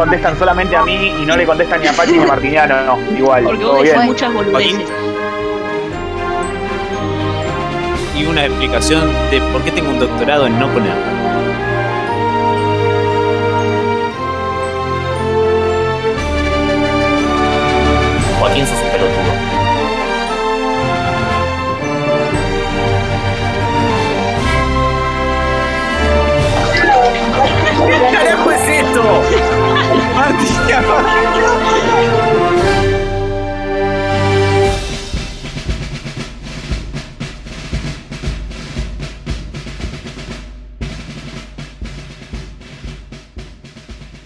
contestan solamente a mí y no le contestan ni a Pachi ni a Martiniano? No, igual. Porque vos decís muchas boludeces. Y una explicación de por qué tengo un doctorado en no ponerla. Joaquín sos un pelotudo.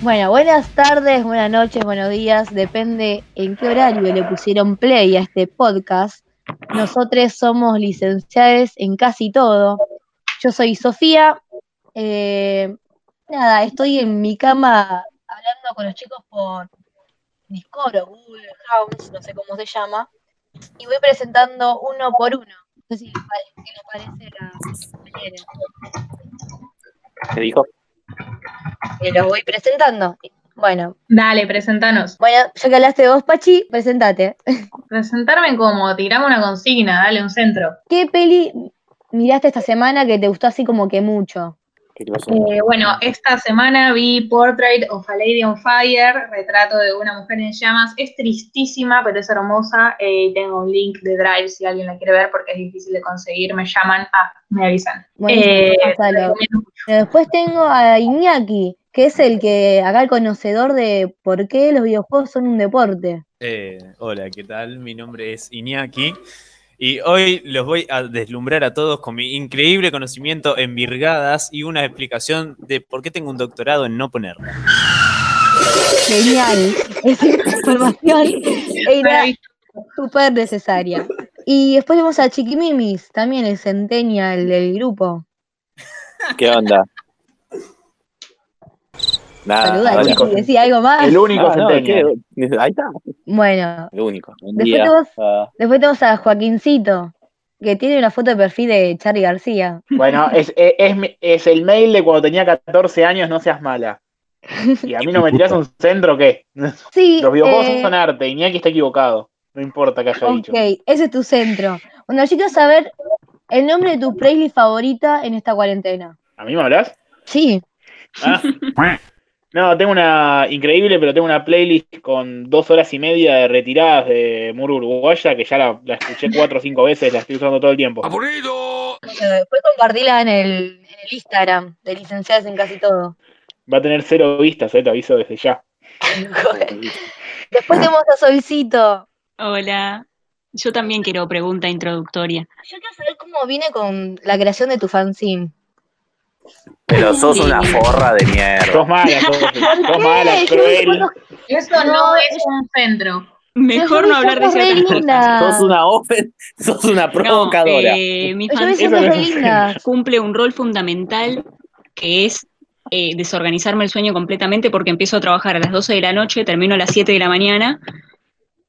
Bueno, buenas tardes, buenas noches, buenos días, depende en qué horario le pusieron play a este podcast. Nosotros somos licenciados en casi todo. Yo soy Sofía. eh, nada, estoy en mi cama hablando con los chicos por Discord o Google House, no sé cómo se llama, y voy presentando uno por uno. No sé si les pare- qué les parece la manera. ¿Qué dijo? Que los voy presentando. Bueno, Dale, presentanos. bueno, ya que hablaste vos, Pachi, presentate. Presentarme como, tirame una consigna, dale un centro. ¿Qué peli miraste esta semana que te gustó así como que mucho? Eh, bueno, esta semana vi Portrait of a Lady on Fire, retrato de una mujer en llamas. Es tristísima, pero es hermosa. Eh, tengo un link de Drive si alguien la quiere ver porque es difícil de conseguir. Me llaman, ah, me avisan. Eh. Pero Después tengo a Iñaki, que es el que acá el conocedor de por qué los videojuegos son un deporte. Eh, hola, ¿qué tal? Mi nombre es Iñaki y hoy los voy a deslumbrar a todos con mi increíble conocimiento en virgadas y una explicación de por qué tengo un doctorado en no ponerla. Genial. Esa información era súper necesaria. Y después tenemos a Chiquimimis, también el centennial del grupo. ¿Qué onda? Nada, dale. Chiqui, decía algo más. El único Ah, no. Ahí está, Bueno, el único. Después tenemos- Ah, después tenemos a Joaquincito, que tiene una foto de perfil de Charlie García. Bueno, es, es, es el mail de cuando tenía 14 años, no seas mala. Y a mí no me tirás un centro, ¿qué? Sí, Los videojuegos eh, son arte, Iñaki está equivocado. No importa que haya dicho. Ok, ese es tu centro. Bueno, yo quiero saber el nombre de tu playlist favorita en esta cuarentena. ¿A mí me hablas? Sí. Ah. No, tengo una increíble, pero tengo una playlist con dos horas y media de retiradas de Muro Uruguaya, que ya la, la escuché cuatro o cinco veces, la estoy usando todo el tiempo. Bueno, después compartila en el, en el Instagram de licenciadas en casi todo. Va a tener cero vistas, eh, te aviso desde ya. Después tenemos a Solcito. Hola. Yo también quiero pregunta introductoria. Yo quiero saber cómo viene con la creación de tu fanzine. Pero sos una forra de mierda. Sos mala, sos, sos mala, cruel. Eso no, es un centro. Mejor no hablar de ciertas cosas. Sos una ofen, sos una No, provocadora. eh, mi lindas. cumple un rol fundamental que es eh, desorganizarme el sueño completamente porque empiezo a trabajar a las 12 de la noche, termino a las 7 de la mañana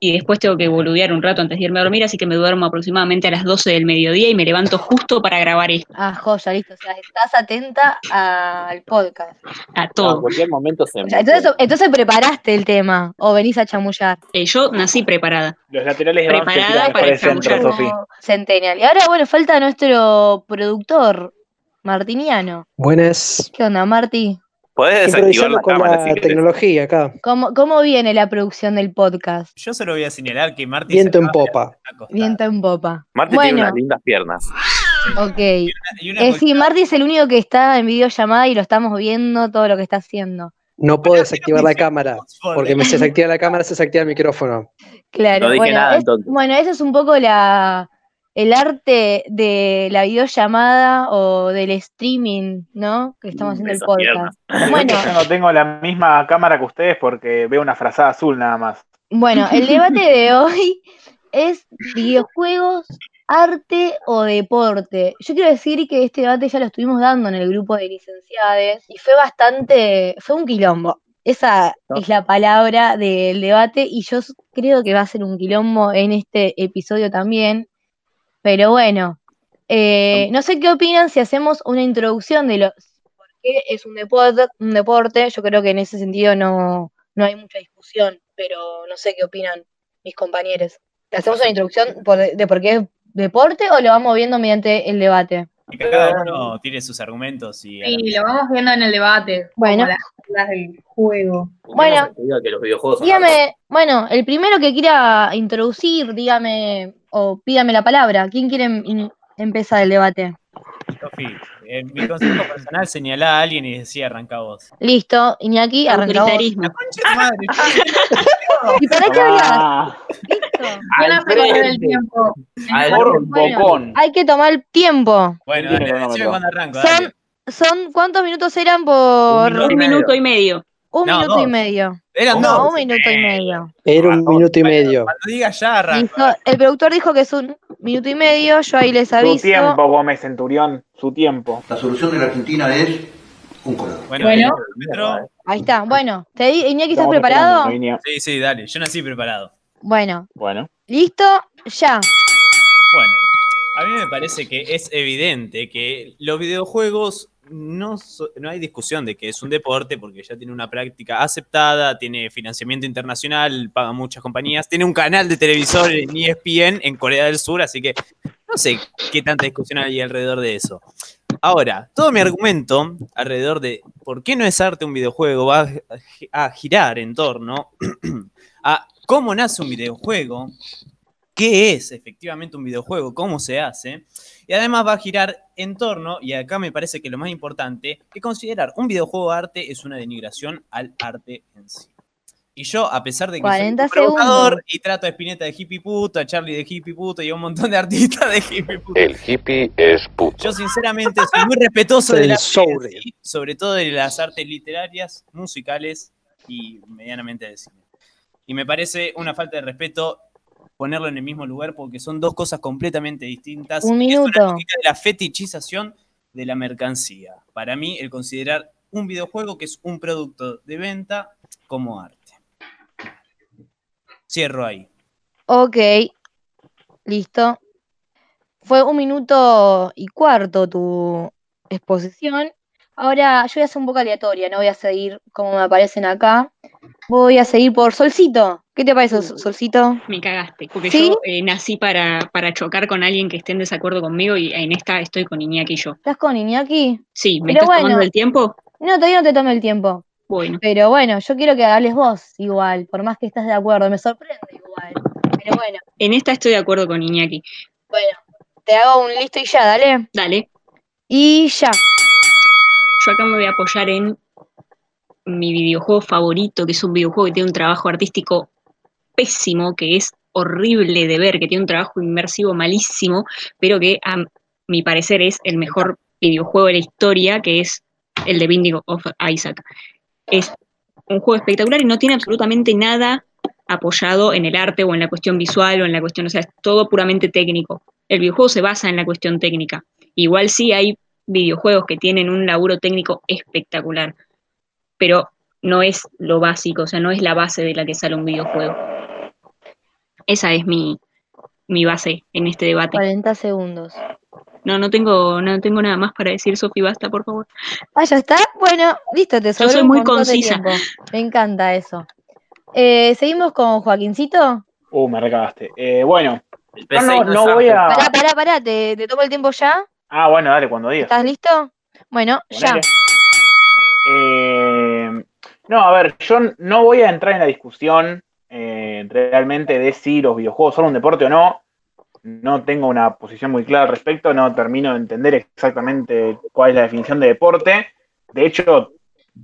y después tengo que boludear un rato antes de irme a dormir, así que me duermo aproximadamente a las 12 del mediodía y me levanto justo para grabar esto, Ah, joya, listo. O sea, estás atenta al podcast. a No, en todo. cualquier momento se O sea, entonces, entonces preparaste el tema o venís a chamullar. Eh, yo nací preparada. Los laterales Preparada para el centro, chamullar. Centennial. Y ahora, bueno, falta nuestro productor, Martiniano. Buenas. ¿Qué onda, Marti? Podés desactivar la con cámara la si querés. tecnología acá. ¿Cómo, ¿Cómo viene la producción del podcast? Yo solo voy a señalar que Marty Viento en popa. Viento en popa. Marti tiene unas lindas piernas. ok. Y una Eh, sí, Marti es el único que está en videollamada y lo estamos viendo todo lo que está haciendo. No puedo desactivar la cámara. Porque me se desactiva la cámara, se desactiva el micrófono. Claro, No dije bueno, nada, es- entonces. bueno, eso es un poco la, el arte de la videollamada o del streaming, ¿no? Que estamos haciendo el podcast. Bueno. Bueno, Yo no tengo la misma cámara que ustedes porque veo una frazada azul nada más. bueno, el debate de hoy es videojuegos, arte o deporte. Yo quiero decir que este debate ya lo estuvimos dando en el grupo de licenciados y fue bastante, fue un quilombo. Esa es la palabra del debate y yo creo que va a ser un quilombo en este episodio también. Pero bueno, eh, no sé qué opinan si hacemos una introducción de los por que es un deporte, un deporte, yo creo que en ese sentido no, no hay mucha discusión, pero no sé qué opinan mis compañeros. ¿Le hacemos una introducción por- de por qué es deporte o lo vamos viendo mediante el debate? Y cada uno tiene sus argumentos y Sí, lo vamos viendo en el debate. Bueno. Las del juego. Bueno, Diga que los videojuegos son Dígame, bueno, el primero que quiera introducir, dígame, o pídame la palabra. ¿Quién quiere in- empezar el debate? Sofi, en mi consejo personal señalá a alguien y decía arranca vos. Listo, Iñaki, arrancamos. Autoritarismo. ¿Y para qué hablas? Ah, Listo. ¿Quién hace correr el tiempo? Al bocón. Hay que tomar tiempo. Bueno, dale, decime cuando arranco. Son, dale. son ¿cuántos minutos eran por Un Un minuto y medio. un No, minuto y dos. medio? Eran No, dos. un minuto y medio. Era un minuto y medio. Cuando digas ya arranco. Listo. El productor dijo que es un minuto y medio, yo ahí les aviso. tiempo, Gómez Centurión, su tiempo. La solución de la Argentina es un color. Bueno, Bueno. Ahí está. Bueno, te di- Iñaki, ¿estás preparado? Sí, sí, dale. Yo nací preparado. Bueno, Bueno, listo, ya. Bueno, a mí me parece que es evidente que los videojuegos no, so- no hay discusión de que es un deporte porque ya tiene una práctica aceptada, tiene financiamiento internacional, paga muchas compañías, tiene un canal de televisor en ESPN en Corea del Sur, así que no sé qué tanta discusión hay alrededor de eso. Ahora, todo mi argumento alrededor de por qué no es arte un videojuego va a girar en torno a cómo nace un videojuego, qué es efectivamente un videojuego, cómo se hace, y además va a girar en torno, y acá me parece que lo más importante, que considerar un videojuego arte es una denigración al arte en sí. Y yo, a pesar de que soy 40 un provocador segundos. y trato a Spinetta de hippie puto, a Charlie de hippie puto y a un montón de artistas de hippie puto, El hippie es puto. yo sinceramente soy muy respetuoso de Censure. sobre todo de las artes literarias, musicales y medianamente de cine. Y me parece una falta de respeto ponerlo en el mismo lugar porque son dos cosas completamente distintas. Un Es una minuto. de la fetichización de la mercancía. Para mí, el considerar un videojuego que es un producto de venta como arte. Cierro ahí. Ok, listo. Fue un minuto y cuarto tu exposición. Ahora yo voy a hacer un poco aleatoria, no voy a seguir como me aparecen acá. Voy a seguir por Solcito. ¿Qué te parece, Sol- Solcito? Me cagaste, porque ¿Sí? yo eh, nací para, para chocar con alguien que esté en desacuerdo conmigo y en esta estoy con Iñaki y yo. ¿Estás con Iñaki? Sí, ¿me Pero estás bueno. tomando el tiempo? No, todavía no te tomé el tiempo. Bueno, Pero bueno, yo quiero que hables vos igual, por más que estás de acuerdo. Me sorprende igual. Pero bueno, en esta estoy de acuerdo con Iñaki. bueno. Te hago un listo y ya, dale. Dale, Y ya. yo acá me voy a apoyar en mi videojuego favorito, que es un videojuego que tiene un trabajo artístico pésimo, que es horrible de ver, que tiene un trabajo inmersivo malísimo, pero que a mi parecer es el mejor videojuego de la historia, que es el de Binding of Isaac. Es un juego espectacular y no tiene absolutamente nada apoyado en el arte o en la cuestión visual o en la cuestión, o sea, es todo puramente técnico. El videojuego se basa en la cuestión técnica. Igual sí hay videojuegos que tienen un laburo técnico espectacular, pero no es lo básico, o sea, no es la base de la que sale un videojuego. Esa es mi, mi base en este debate. 40 segundos. No, no tengo, no tengo nada más para decir, Sofi, basta, por favor. Ah, ya está. Bueno, listo, te sobró soy un muy concisa. tiempo. Me encanta eso. Eh, Seguimos con Joaquincito. uh, me recagaste. Eh, bueno, yo no, no no es voy a. Pará, pará, pará, ¿te, te tomo el tiempo ya? Ah, bueno, dale, cuando digas. ¿Estás listo? Bueno, ya. Eh, no, a ver, yo no voy a entrar en la discusión eh, realmente de si los videojuegos son un deporte o no. No tengo una posición muy clara al respecto, no termino de entender exactamente cuál es la definición de deporte. De hecho,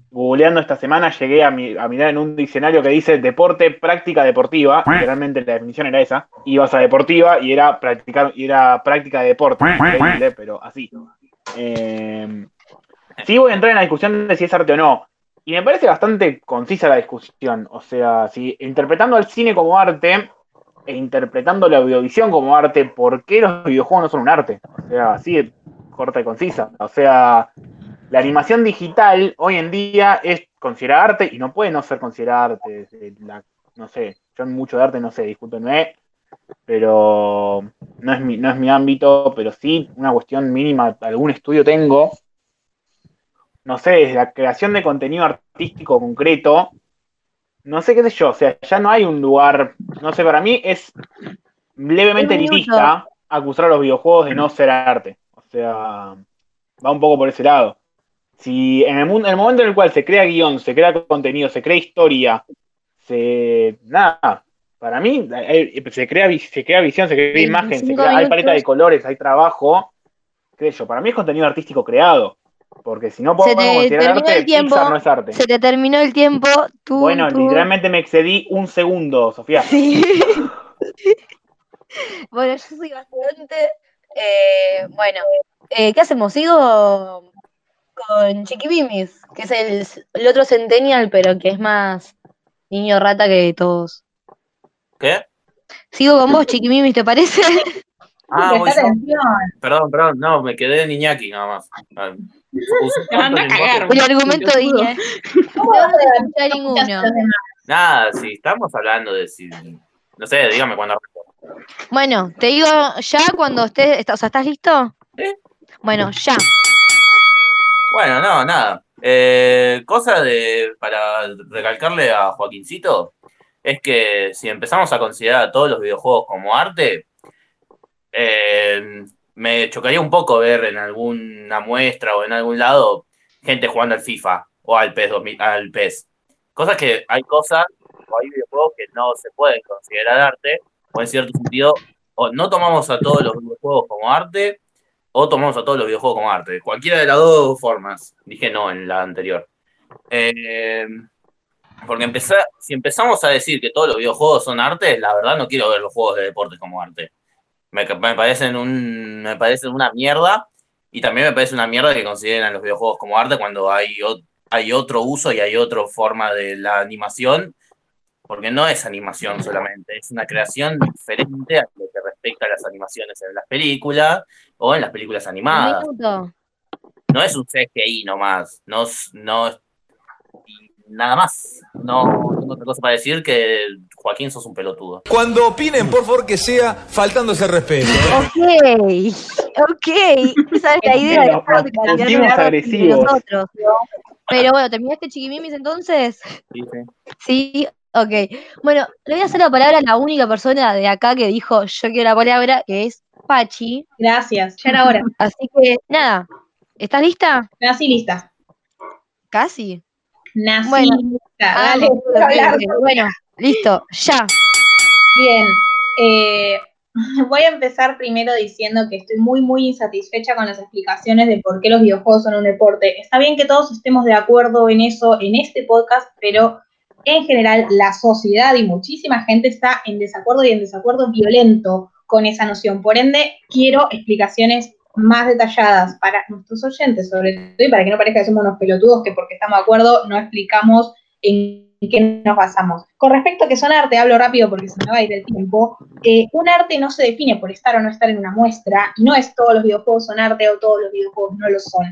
googleando esta semana llegué a, mi- a mirar en un diccionario que dice deporte, práctica deportiva. Realmente la definición era esa. Ibas a deportiva y era practicar, y era práctica de deporte. Pero así. Eh, sí voy a entrar en la discusión de si es arte o no. Y me parece bastante concisa la discusión. O sea, si interpretando al cine como arte e interpretando la audiovisión como arte, ¿por qué los videojuegos no son un arte? O sea, así corta y concisa. O sea, la animación digital hoy en día es considerada arte y no puede no ser considerada arte. Eh, no sé, yo mucho de arte no sé, discúlpenme, pero no es, mi, no es mi ámbito, pero sí una cuestión mínima, algún estudio tengo no sé, desde la creación de contenido artístico concreto, no sé qué sé yo, o sea, ya no hay un lugar, no sé, para mí es levemente elitista acusar a los videojuegos de no ser arte. O sea, va un poco por ese lado. Si en el, mundo, en el momento en el cual se crea guion, se crea contenido, se crea historia, se. Nada. Para mí, hay- se crea, se crea visión, se crea imagen, se 25 crea- hay paleta de colores, hay trabajo. ¿Qué sé yo? Para mí es contenido artístico creado. Porque si no podemos considerar arte, el tiempo. Pixar no es arte. Se te terminó el tiempo. Tú, Bueno, tú- literalmente me excedí un segundo, Sofía. Sí. bueno, yo soy bastante. eh, bueno, eh, ¿qué hacemos? Sigo con Chiquibimis, que es el, el otro Centennial, pero que es más niño rata que todos. ¿Qué? Sigo con vos, Chiquimimis, ¿te parece? Ah, voy yo. Perdón, perdón, no, me quedé en Iñaki nada más. A cagar, El argumento de Iña. No ¿Cómo vas vas a ninguno. Nada, si estamos hablando de si. No sé, dígame cuando. Bueno, te digo ya cuando estés. está- O sea, ¿estás listo? ¿Eh? Bueno, ya. Bueno, no, nada. Eh, cosa de. Para recalcarle a Joaquincito, es que si empezamos a considerar a todos los videojuegos como arte, eh, me chocaría un poco ver en alguna muestra o en algún lado gente jugando al FIFA o al PES, 2000 al PES. Cosas que hay cosas o hay videojuegos que no se pueden considerar arte, o en cierto sentido, o no tomamos a todos los videojuegos como arte, o tomamos a todos los videojuegos como arte. Cualquiera de las dos formas. Dije no en la anterior. Eh, porque empezar, si empezamos a decir que todos los videojuegos son arte, la verdad no quiero ver los juegos de deportes como arte. Me, me parecen un, me parecen una mierda y también me parece una mierda que consideren los videojuegos como arte cuando hay, ot- hay otro uso y hay otra forma de la animación, porque no es animación solamente, es una creación diferente a lo que respecta a las animaciones en las películas o en las películas animadas. No es un CGI nomás, no, no nada más. No tengo otra cosa para decir que Joaquín sos un pelotudo. Cuando opinen, por favor, que sea faltándose el respeto. Ok, ok. Esa es la idea Nos podcast. de agresivos. nosotros. Pero bueno, ¿terminaste chiquimimis entonces? Sí, sí. Sí, ok. Bueno, le voy a hacer la palabra a la única persona de acá que dijo yo quiero la palabra, que es Pachi. Gracias, ya era hora. Así que, nada, ¿estás lista? Nací lista. Casi. Nací Bueno. Ah, Dale. Bueno, listo, ya. Bien. eh, voy a empezar primero diciendo que estoy muy, muy insatisfecha con las explicaciones de por qué los videojuegos son un deporte. Está bien que todos estemos de acuerdo en eso en este podcast, pero en general la sociedad y muchísima gente está en desacuerdo y en desacuerdo violento con esa noción. Por ende, quiero explicaciones más detalladas para nuestros oyentes, sobre todo, y para que no parezca que somos unos pelotudos que porque estamos de acuerdo no explicamos en qué nos basamos. Con respecto a que son arte, hablo rápido porque se me va a ir el tiempo. eh, un arte no se define por estar o no estar en una muestra, y no es todos los videojuegos son arte o todos los videojuegos no lo son.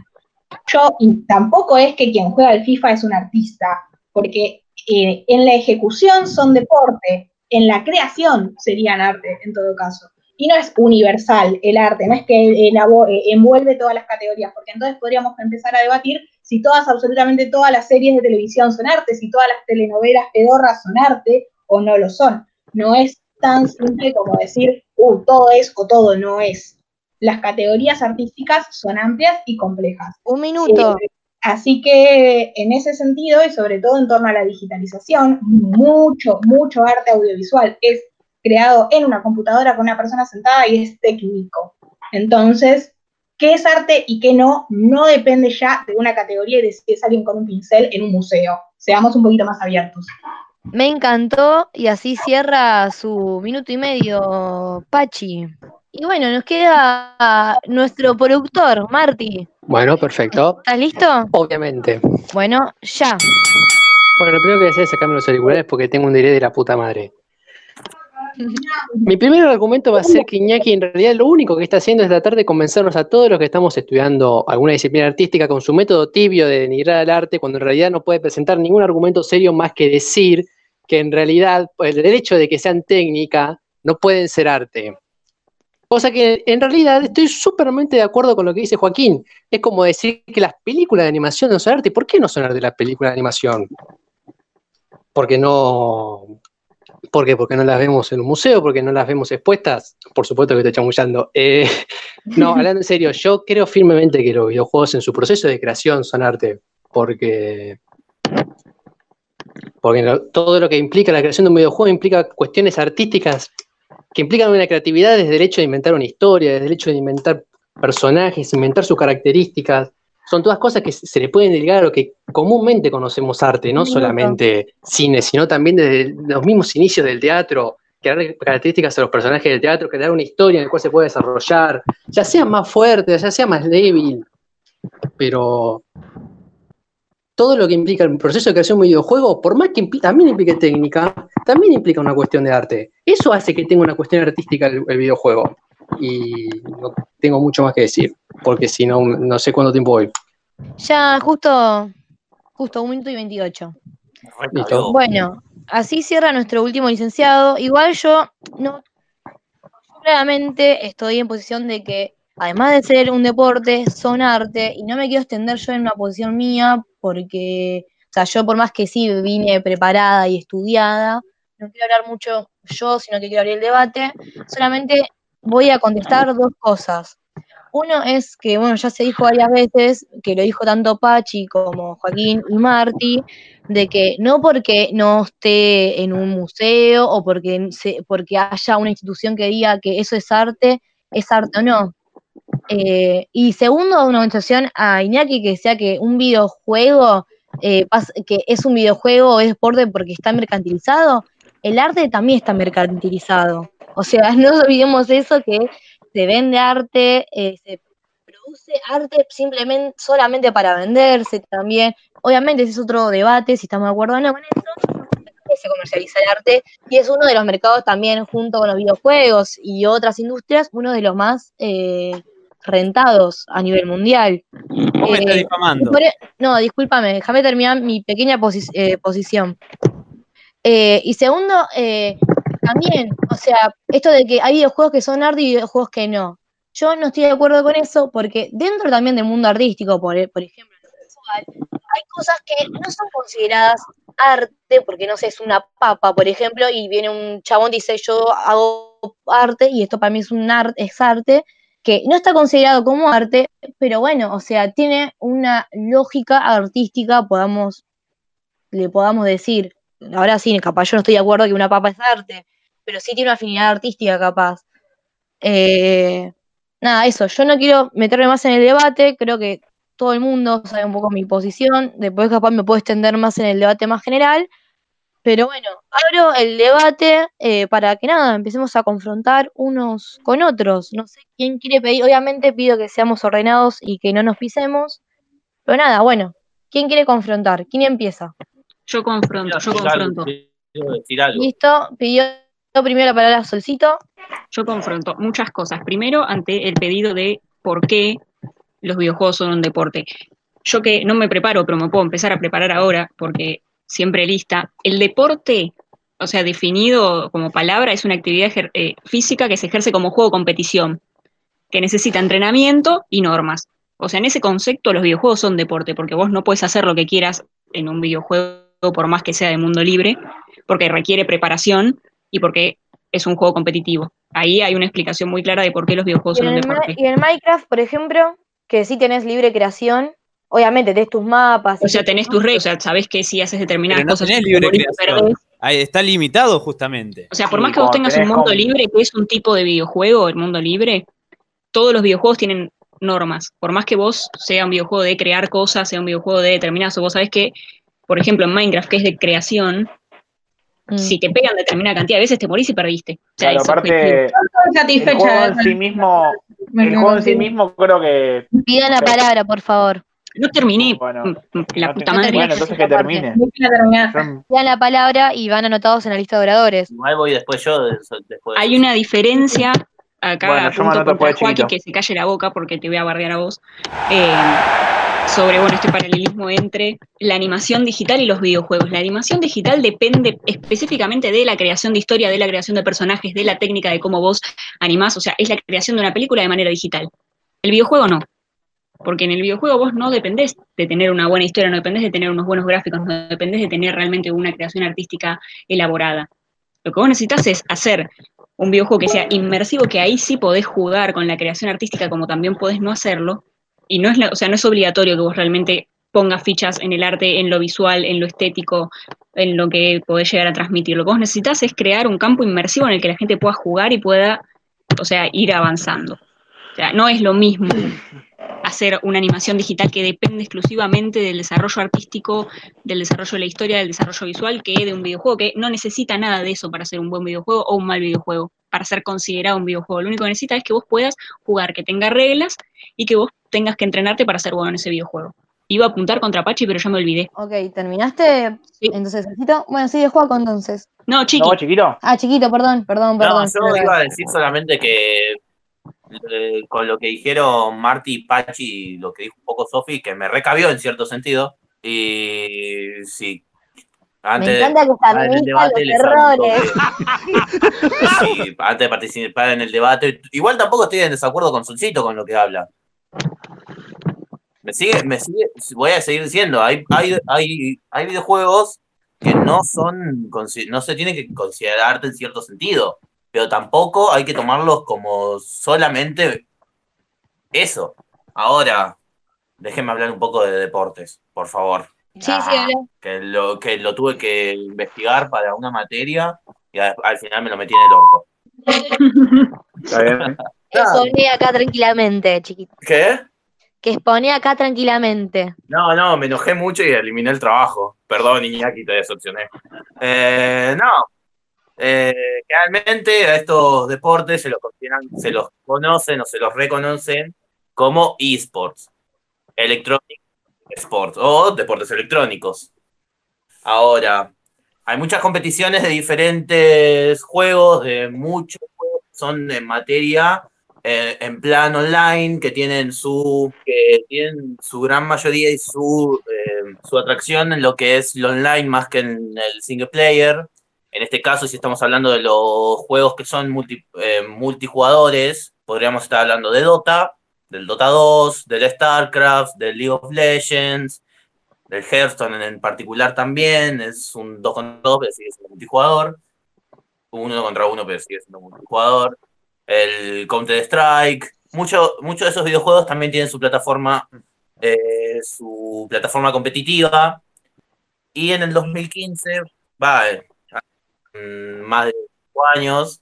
Yo, tampoco es que quien juega al FIFA es un artista, porque eh, en la ejecución son deporte, en la creación serían arte en todo caso. Y no es universal el arte, no es que elabo- eh, envuelve todas las categorías, porque entonces podríamos empezar a debatir si todas, absolutamente todas las series de televisión son arte, si todas las telenovelas pedorras son arte o no lo son. No es tan simple como decir, uh, todo es o todo no es. Las categorías artísticas son amplias y complejas. Un minuto. Eh, así que en ese sentido, y sobre todo en torno a la digitalización, mucho, mucho arte audiovisual es creado en una computadora con una persona sentada y es técnico. Entonces, qué es arte y qué no, no depende ya de una categoría y de si es alguien con un pincel en un museo. Seamos un poquito más abiertos. Me encantó y así cierra su minuto y medio, Pachi. Y bueno, nos queda nuestro productor, Marty. Bueno, perfecto. ¿Estás listo? Obviamente. Bueno, ya. Bueno, lo primero que voy a hacer es sacarme los auriculares porque tengo un delay de la puta madre. Mi primer argumento va a ser que Iñaki en realidad lo único que está haciendo es tratar de convencernos a todos los que estamos estudiando alguna disciplina artística con su método tibio de denigrar al arte, cuando en realidad no puede presentar ningún argumento serio más que decir que en realidad pues, el hecho de que sean técnica no pueden ser arte. Cosa que en realidad estoy súpermente de acuerdo con lo que dice Joaquín. Es como decir que las películas de animación no son arte. ¿Por qué no son arte las películas de animación? Porque no. ¿Por qué? Porque no las vemos en un museo, porque no las vemos expuestas. Por supuesto que estoy chamullando. Eh, no, hablando en serio, yo creo firmemente que los videojuegos en su proceso de creación son arte. Porque. Porque todo lo que implica la creación de un videojuego implica cuestiones artísticas que implican una creatividad desde el hecho de inventar una historia, desde el hecho de inventar personajes, inventar sus características. Son todas cosas que se le pueden delegar a lo que comúnmente conocemos arte, no solamente cine, sino también desde los mismos inicios del teatro, crear características a los personajes del teatro, crear una historia en la cual se puede desarrollar, ya sea más fuerte, ya sea más débil, pero todo lo que implica el proceso de creación de un videojuego, por más que también implique técnica, también implica una cuestión de arte. Eso hace que tenga una cuestión artística el, el videojuego. Y no tengo mucho más que decir, porque si no, no sé cuánto tiempo voy. Ya, justo, justo un minuto y 28. Listo. Bueno, así cierra nuestro último licenciado. Igual yo no yo claramente estoy en posición de que, además de ser un deporte, son arte, y no me quiero extender yo en una posición mía, porque, o sea, yo por más que sí vine preparada y estudiada, no quiero hablar mucho yo, sino que quiero abrir el debate. Solamente voy a contestar dos cosas. Uno es que, bueno, ya se dijo varias veces, que lo dijo tanto Pachi como Joaquín y Marti, de que no porque no esté en un museo o porque, se- porque haya una institución que diga que eso es arte, es arte o no. Eh, y segundo, una contestación a Iñaki que decía que un videojuego, eh, que es un videojuego o es deporte porque está mercantilizado, el arte también está mercantilizado. O sea, no olvidemos eso que se vende arte, eh, se produce arte simplemente solamente para venderse también. Obviamente ese es otro debate, si estamos de acuerdo o no con eso, se comercializa el arte y es uno de los mercados también junto con los videojuegos y otras industrias, uno de los más eh, rentados a nivel mundial. Vos me estás Eh, difamando. no, discúlpame, déjame terminar mi pequeña posi- eh, posición. Eh, y segundo, eh, también, o sea, esto de que hay videojuegos que son arte y videojuegos que no. Yo no estoy de acuerdo con eso porque dentro también del mundo artístico, por, e- por ejemplo, hay cosas que no son consideradas arte, porque no sé, es una papa, por ejemplo, y viene un chabón y dice yo hago arte y esto para mí es un arte, es arte, que no está considerado como arte, pero bueno, o sea, tiene una lógica artística, podamos, le podamos decir. Ahora sí, capaz yo no estoy de acuerdo que una papa es arte, pero sí tiene una afinidad artística capaz. Eh, nada, eso, yo no quiero meterme más en el debate, creo que todo el mundo sabe un poco mi posición, después capaz me puedo extender más en el debate más general, pero bueno, abro el debate eh, para que nada, empecemos a confrontar unos con otros. No sé quién quiere pedir, obviamente pido que seamos ordenados y que no nos pisemos, pero nada, bueno, ¿quién quiere confrontar? ¿Quién empieza? Yo confronto, yo confronto. Listo, pidió primero la palabra Solcito. Yo confronto muchas cosas. Primero, ante el pedido de por qué los videojuegos son un deporte. Yo que no me preparo, pero me puedo empezar a preparar ahora, porque siempre lista. El deporte, o sea, definido como palabra, es una actividad ejer- eh, física que se ejerce como juego de competición, que necesita entrenamiento y normas. O sea, en ese concepto los videojuegos son deporte, porque vos no puedes hacer lo que quieras en un videojuego, por más que sea de mundo libre, porque requiere preparación y porque es un juego competitivo. Ahí hay una explicación muy clara de por qué los videojuegos Y son en, un deporte. y en Minecraft, por ejemplo, que sí tenés libre creación, obviamente tenés tus mapas. O sea, tenés tus reglas, o sea, sabés que si haces determinadas Pero no cosas, libre creación. Ahí está limitado justamente. O sea, por Sí, más que vos tengas un mundo como- libre, que es un tipo de videojuego, el mundo libre, todos los videojuegos tienen normas. Por más que vos sea un videojuego de crear cosas, sea un videojuego de determinadas, o vos sabés que, por ejemplo, en Minecraft, que es de creación, Mm. si te pegan determinada cantidad de veces, te morís y perdiste. O sea, Claro, aparte, Estoy el satisfecha. juego en sí mismo, el juego en sí consigo. mismo creo que Pidan la palabra, por favor. No terminé, Bueno, la no puta madre. Bueno, entonces que termine. Pidan la palabra y van anotados en la lista de oradores. Igual voy después yo. de- después de Hay una diferencia acá Bueno, apunto contra Joaquín que se calle la boca porque te voy a bardear a vos. Eh, sobre bueno, este paralelismo entre la animación digital y los videojuegos. La animación digital depende específicamente de la creación de historia, de la creación de personajes, de la técnica de cómo vos animás, o sea, es la creación de una película de manera digital. El videojuego no. Porque en el videojuego vos no dependés de tener una buena historia, no dependés de tener unos buenos gráficos, no dependés de tener realmente una creación artística elaborada. Lo que vos necesitas es hacer un videojuego que sea inmersivo, que ahí sí podés jugar con la creación artística como también podés no hacerlo, y no es, la- o sea, no es obligatorio que vos realmente pongas fichas en el arte, en lo visual, en lo estético, en lo que podés llegar a transmitir. Lo que vos necesitas es crear un campo inmersivo en el que la gente pueda jugar y pueda, o sea, ir avanzando. O sea, no es lo mismo hacer una animación digital que depende exclusivamente del desarrollo artístico, del desarrollo de la historia, del desarrollo visual, que de un videojuego que no necesita nada de eso para ser un buen videojuego o un mal videojuego, para ser considerado un videojuego. Lo único que necesita es que vos puedas jugar, que tenga reglas y que vos tengas que entrenarte para ser bueno en ese videojuego. Iba a apuntar contra Pachi, pero ya me olvidé. Ok, ¿terminaste? Sí. Entonces, necesito. Bueno, sí, de juego entonces. No, chiqui. ¿No, chiquito? Ah, chiquito, perdón, perdón, No, perdón. yo iba a decir solamente que eh, con lo que dijeron Marty y Pachi, lo que dijo un poco Sofi, que me recabió en cierto sentido. Y sí. Me Antes, encanta que en debate los errores. Sí, antes de participar en el debate. Igual tampoco estoy en desacuerdo con Solcito con lo que habla. Me sigue, me sigue, voy a seguir diciendo, hay, hay, hay, hay videojuegos que no son, no se tienen que considerar arte en cierto sentido, pero tampoco hay que tomarlos como solamente eso. Ahora, déjenme hablar un poco de deportes, por favor. Sí, sí, habla. que lo, que lo tuve que investigar para una materia y a- al final me lo metí en el orto. Está bien. Expone acá tranquilamente, chiquito. ¿Qué? Que expone acá tranquilamente. No, no, me enojé mucho y eliminé el trabajo. Perdón, Iñaki, te decepcioné. Eh, no. Eh, realmente a estos deportes se los, se los conocen o se los reconocen como esports, electronic sports o deportes electrónicos. Ahora, hay muchas competiciones de diferentes juegos, de muchos juegos que son en materia eh, en plan online, que tienen su, que tienen su gran mayoría y su, eh, su atracción en lo que es lo online más que en el single player. En este caso, si estamos hablando de los juegos que son multi- eh, multijugadores, podríamos estar hablando de Dota, del Dota 2, del StarCraft, del League of Legends, del Hearthstone en particular también, es un 2 contra 2, pero sigue siendo multijugador. Uno contra uno, pero sigue siendo multijugador. El Counter-Strike. Muchos muchos de esos videojuegos también tienen su plataforma, eh, su plataforma competitiva. Y en el 2015, va, eh, más de 5 años,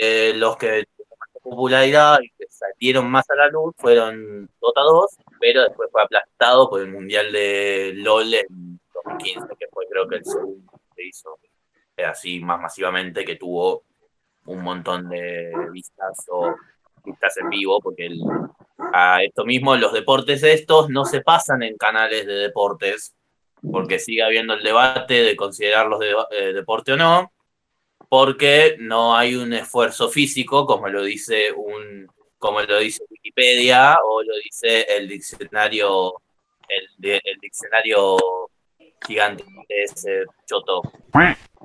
eh, los que tuvieron más popularidad y que salieron más a la luz fueron Dota 2, pero después fue aplastado por el Mundial de LOL en 2015, que fue creo que el segundo que se hizo eh, así más masivamente, que tuvo un montón de vistas o vistas en vivo, porque el- a esto mismo, los deportes estos no se pasan en canales de deportes, porque sigue habiendo el debate de considerarlos de, eh, deporte o no, porque no hay un esfuerzo físico, como lo dice un, como lo dice Wikipedia o lo dice el diccionario, el, el diccionario gigante ese choto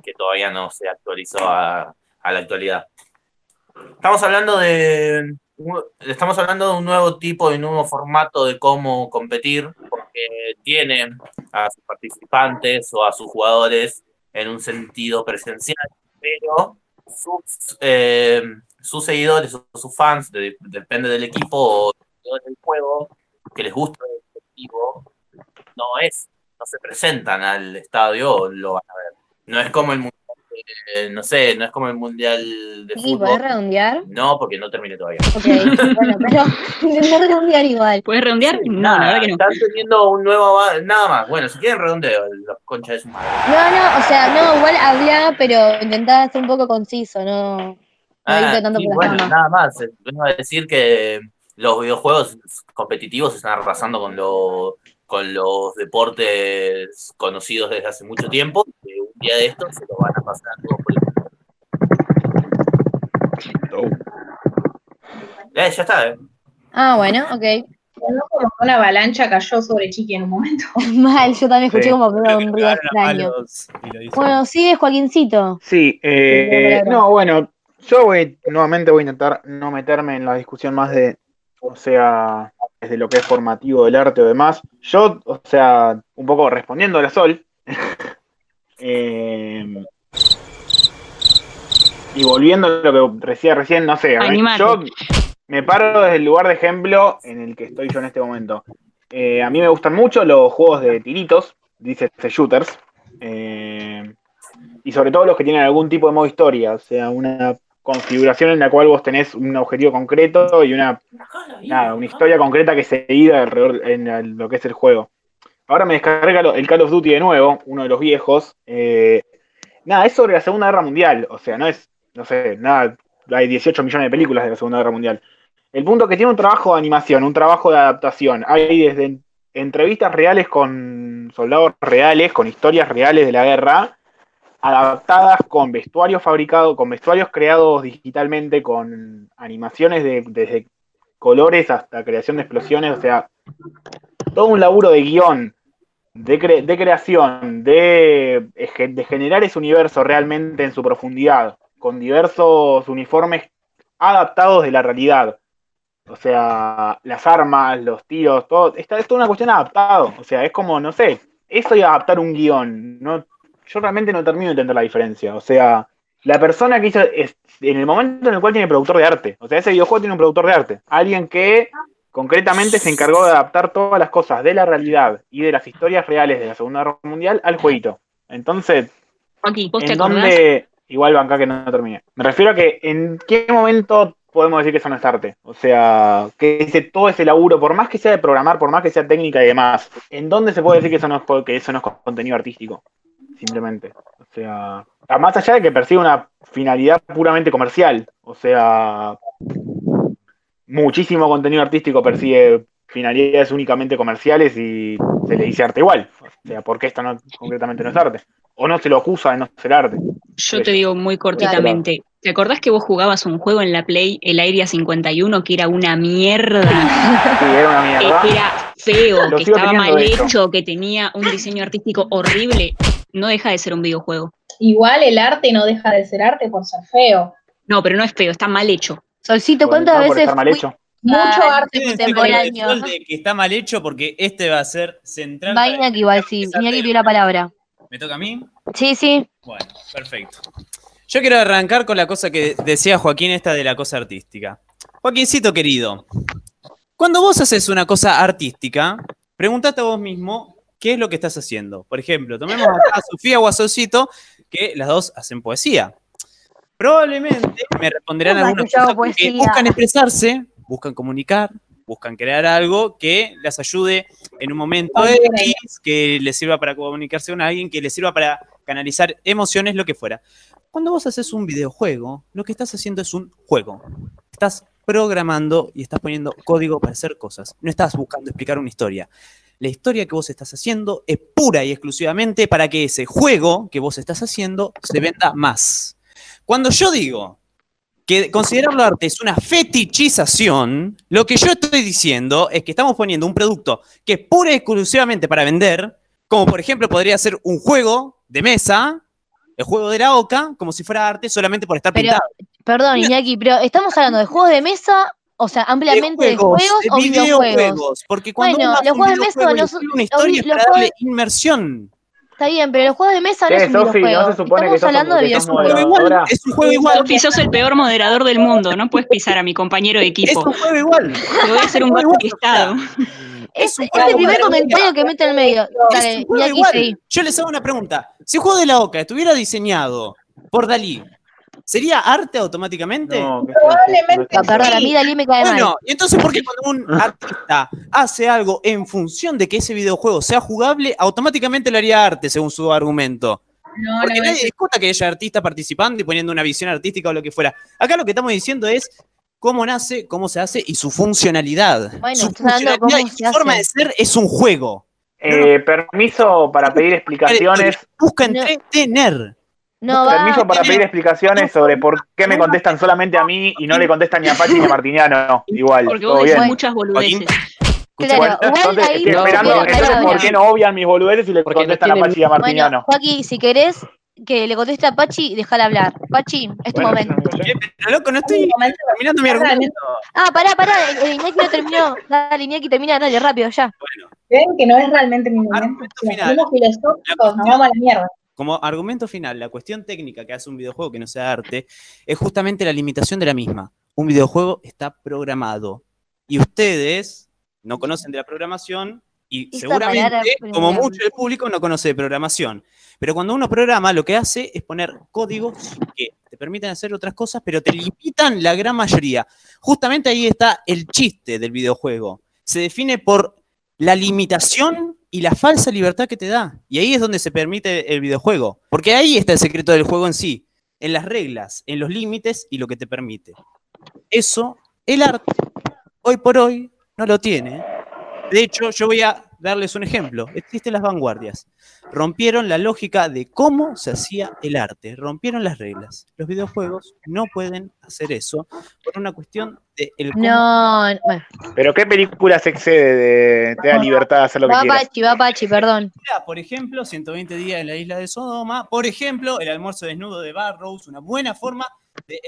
que todavía no se actualizó a, la actualidad. Estamos hablando de estamos hablando de un nuevo tipo, de un nuevo formato de cómo competir, porque tiene a sus participantes o a sus jugadores en un sentido presencial, pero sus, eh, sus seguidores o sus fans, de- depende del equipo o del juego, que les gusta el objetivo, no es, no se presentan al estadio o lo van a ver. No es como el mundial, eh, no sé, no es como el mundial de Chiqui, fútbol. ¿podés redondear? No, porque no terminé todavía. Ok, bueno, pero intenté redondear igual. ¿Puedes redondear? No, Nada, la verdad que no. Están teniendo un nuevo ava- nada más. Bueno, si quieren redondeo, los conchas de su madre. No, no, o sea, no, igual habla, pero intentaba ser un poco conciso, no. No Ah, tanto sí, por bueno, nada más. eh, Vengo a decir que los videojuegos competitivos están arrasando con, lo- con los deportes conocidos desde hace mucho tiempo. Día de estos se lo van a pasar todo por el Eh, ya está, ¿eh? Ah, bueno, ok. como una avalancha cayó sobre Chiqui en un momento. Mal, yo también escuché Sí. como que un ruido a extraño. Bueno, sigue Joaquincito. Sí, eh, no, bueno, yo voy, nuevamente voy a intentar no meterme en la discusión más de, o sea, desde lo que es formativo del arte o demás. Yo, o sea, un poco respondiendo a la Sol, eh, y volviendo a lo que decía recién, no sé, a mí- Animate. yo me paro desde el lugar de ejemplo en el que estoy yo en este momento. Eh, a mí me gustan mucho los juegos de tiritos, dice este shooters. eh, y sobre todo los que tienen algún tipo de modo historia, o sea, una configuración en la cual vos tenés un objetivo concreto y una, nada, una historia concreta que se ida alrededor en lo que es el juego. Ahora me descarga el Call of Duty de nuevo, uno de los viejos. eh, nada, es sobre la Segunda Guerra Mundial, o sea, no es, no sé, nada, hay 18 millones de películas de la Segunda Guerra Mundial. El punto que tiene un trabajo de animación, un trabajo de adaptación. Hay desde entrevistas reales con soldados reales, con historias reales de la guerra, adaptadas con vestuarios fabricados, con vestuarios creados digitalmente, con animaciones de, desde colores hasta creación de explosiones, o sea, todo un laburo de guion, de, cre- de creación, de, de generar ese universo realmente en su profundidad, con diversos uniformes adaptados de la realidad. O sea, las armas, los tiros, todo, está, es toda una cuestión adaptado. O sea, es como, no sé, eso y adaptar un guion. No, yo realmente no termino de entender la diferencia. O sea, la persona que hizo, es, en el momento en el cual tiene productor de arte, o sea, ese videojuego tiene un productor de arte, alguien que concretamente se encargó de adaptar todas las cosas de la realidad y de las historias reales de la Segunda Guerra Mundial al jueguito. Entonces, Joaquín, ¿vos te ¿en dónde, igual banca que no termine? Me refiero a que en qué momento podemos decir que eso no es arte. O sea, que ese, todo ese laburo, por más que sea de programar, por más que sea técnica y demás, ¿en dónde se puede decir que eso no es, que eso no es contenido artístico? Simplemente. O sea, más allá de que persigue una finalidad puramente comercial. O sea, muchísimo contenido artístico persigue finalidades únicamente comerciales y se le dice arte igual. O sea, ¿por qué esto no, concretamente no es arte? O no se lo acusa de no ser arte. Yo te digo muy cortitamente. ¿Te acordás que vos jugabas un juego en la Play, el Area 51, que era una mierda? Sí, era una que mierda. era feo, Lo que estaba mal hecho, que tenía un diseño artístico horrible? No deja de ser un videojuego. Igual el arte no deja de ser arte por ser feo. No, pero no es feo, está mal hecho. Solcito, ¿cuántas por veces mal hecho. Mucho Ah, arte contemporáneo. sol de que está mal hecho porque este va a ser central. Va Iñaki igual, sí. Iñaki pidió la palabra. ¿Me toca a mí? Sí, sí. Bueno, perfecto. Yo quiero arrancar con la cosa que decía Joaquín, esta de la cosa artística. Joaquincito querido, cuando vos haces una cosa artística, preguntate a vos mismo qué es lo que estás haciendo. Por ejemplo, tomemos acá a Sofía o a Sosito, que las dos hacen poesía. Probablemente me responderán ¿Cómo algunas cosas que poesía? buscan expresarse, buscan comunicar, buscan crear algo que les ayude en un momento X, que les sirva para comunicarse con alguien, que les sirva para canalizar emociones, lo que fuera. Cuando vos haces un videojuego, lo que estás haciendo es un juego. Estás programando y estás poniendo código para hacer cosas. No estás buscando explicar una historia. La historia que vos estás haciendo es pura y exclusivamente para que ese juego que vos estás haciendo se venda más. Cuando yo digo que considerarlo arte es una fetichización, lo que yo estoy diciendo es que estamos poniendo un producto que es pura y exclusivamente para vender, como por ejemplo podría ser un juego de mesa, el juego de la oca, como si fuera arte solamente por estar Pero, pintado. perdón, Iñaki, pero estamos hablando de juegos de mesa, o sea, ampliamente de juegos, o videojuegos. videojuegos, Porque cuando Bueno, uno los juegos de mesa son- una historia los- es los para darle juegos- inmersión. Está bien, pero los juegos de mesa no es un ¿no videojuego. se supone que Estamos hablando de Es videojuegos. juego igual, moderadora? es un juego igual. Sofi, sos el peor moderador del mundo. No puedes pisar a mi compañero de Es equipo. un juego igual. Te voy a hacer un golpe de estado. Es, es el primer comentario que mete en el medio. Es Dale, Iñaki, igual. seguí. Yo les hago una pregunta. Si el juego de la Oca estuviera diseñado por Dalí, ¿sería arte automáticamente? No, Probablemente Ah, Perdón, a mí Dalí me cae Bueno, mal. y entonces, ¿por qué cuando un artista hace algo en función de que ese videojuego sea jugable, automáticamente le haría arte, según su argumento? No, Porque no, nadie discuta que haya artistas participando y poniendo una visión artística o lo que fuera. Acá lo que estamos diciendo es cómo nace, cómo se hace y su funcionalidad. Bueno, su funcionalidad cómo y se su forma hace. de ser es un juego. Eh, permiso para pedir explicaciones. Busca No. entretener. No, va. Permiso para pedir explicaciones sobre por qué me contestan solamente a mí y no le contestan ni a Pachi ni a Martiniano. Igual, Porque todo vos decís bien. muchas boludeces. Claro, igual Entonces, ahí estoy no, esperando, pero- entonces. ¿por qué no obvian mis boludeces y le no contestan a Pachi y a Bueno, Martiniano? Joaquín, si querés que le conteste a Pachi, déjala hablar. Pachi, es tu Bueno, momento. no. Pero loco, no estoy terminando mi argumento. Ah, pará, pará, el, Iñaki no terminó. Dale, Iñaki, termina, dale, rápido, ya. ¿Ven que no es realmente mi momento? Argumento final. ponemos filosóficos, nos vamos a la mierda. Como argumento final, la cuestión técnica que hace un videojuego que no sea arte es justamente la limitación de la misma. Un videojuego está programado y ustedes no conocen de la programación y seguramente, como mucho del público, no conoce de programación. Pero cuando uno programa, lo que hace es poner códigos que te permiten hacer otras cosas, pero te limitan la gran mayoría. Justamente ahí está el chiste del videojuego. Se define por la limitación y la falsa libertad que te da. Y ahí es donde se permite el videojuego. Porque ahí está el secreto del juego en sí. En las reglas, en los límites y lo que te permite. Eso, el arte, hoy por hoy, no lo tiene. De hecho, yo voy a darles un ejemplo. Existen las vanguardias. Rompieron la lógica de cómo se hacía el arte. Rompieron las reglas. Los videojuegos no pueden hacer eso por una cuestión de el cómo No, bueno. Pero ¿qué película se excede de te da libertad de hacer lo que Va quieras? Pachi, va Pachi, perdón. Mira, por ejemplo, 120 días en la isla de Sodoma. Por ejemplo, el almuerzo desnudo de Barrows, una buena forma de,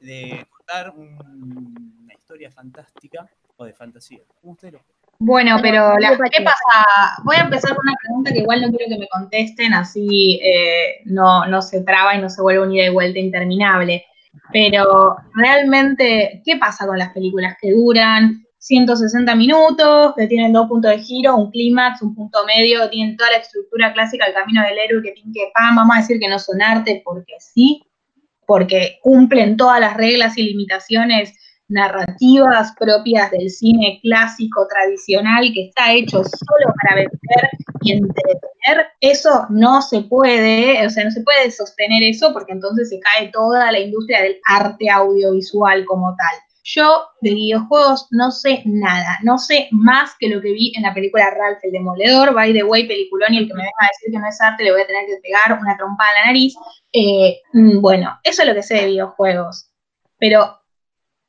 de contar un- una historia fantástica o de fantasía. como ustedes lo. Bueno, pero la-. ¿qué pasa? Voy a empezar con una pregunta que igual no quiero que me contesten, así eh, no, no se traba y no se vuelve un ida y vuelta interminable. Pero realmente, ¿qué pasa con las películas que duran 160 minutos, que tienen dos puntos de giro, un clímax, un punto medio, que tienen toda la estructura clásica del camino del héroe, que tienen que, pam, vamos a decir que no son arte porque sí, porque cumplen todas las reglas y limitaciones narrativas propias del cine clásico tradicional que está hecho solo para vender y entretener, eso no se puede, o sea, no se puede sostener eso porque entonces se cae toda la industria del arte audiovisual como tal. Yo de videojuegos no sé nada, no sé más que lo que vi en la película Ralph el Demoledor, by the way, peliculón, y el que me venga a decir que no es arte le voy a tener que pegar una trompada en la nariz. Eh, mm, bueno, eso es lo que sé de videojuegos. Pero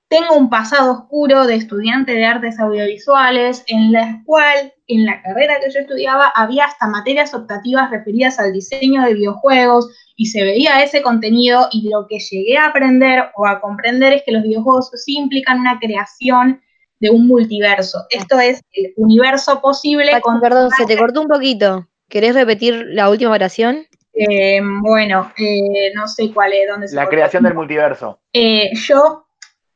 tengo un pasado oscuro de estudiante de artes audiovisuales, en la cual, en la carrera que yo estudiaba, había hasta materias optativas referidas al diseño de videojuegos y se veía ese contenido y lo que llegué a aprender o a comprender es que los videojuegos sí implican una creación de un multiverso. Esto es el universo posible Pachi, con perdón, se te cortó un poquito. ¿Querés repetir la última oración? eh, bueno, eh, no sé cuál es, dónde se La creación del multiverso. Eh, yo,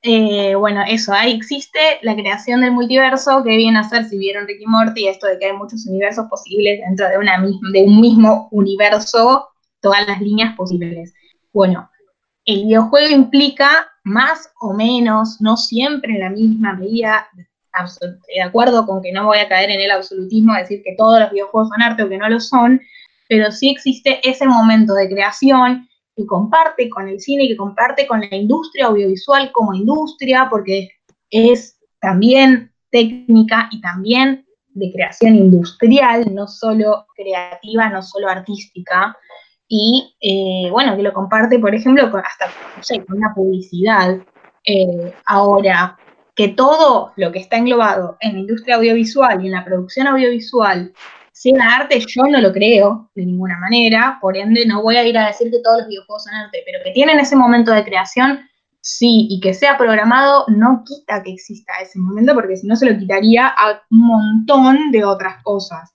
eh, bueno, eso, ahí existe la creación del multiverso, que viene a ser, si vieron Ricky Morty, esto de que hay muchos universos posibles dentro de, una de un mismo universo, todas las líneas posibles. Bueno, el videojuego implica más o menos, no siempre en la misma medida, de acuerdo con que no voy a caer en el absolutismo, decir que todos los videojuegos son arte o que no lo son, pero sí existe ese momento de creación que comparte con el cine, que comparte con la industria audiovisual como industria, porque es también técnica y también de creación industrial, no solo creativa, no solo artística. Y eh, bueno, que lo comparte, por ejemplo, hasta con una publicidad. Eh, ahora, que todo lo que está englobado en la industria audiovisual y en la producción audiovisual sea arte, yo no lo creo de ninguna manera, por ende no voy a ir a decir que todos los videojuegos son arte, pero que tienen ese momento de creación, sí, y que sea programado no quita que exista ese momento, porque si no se lo quitaría a un montón de otras cosas.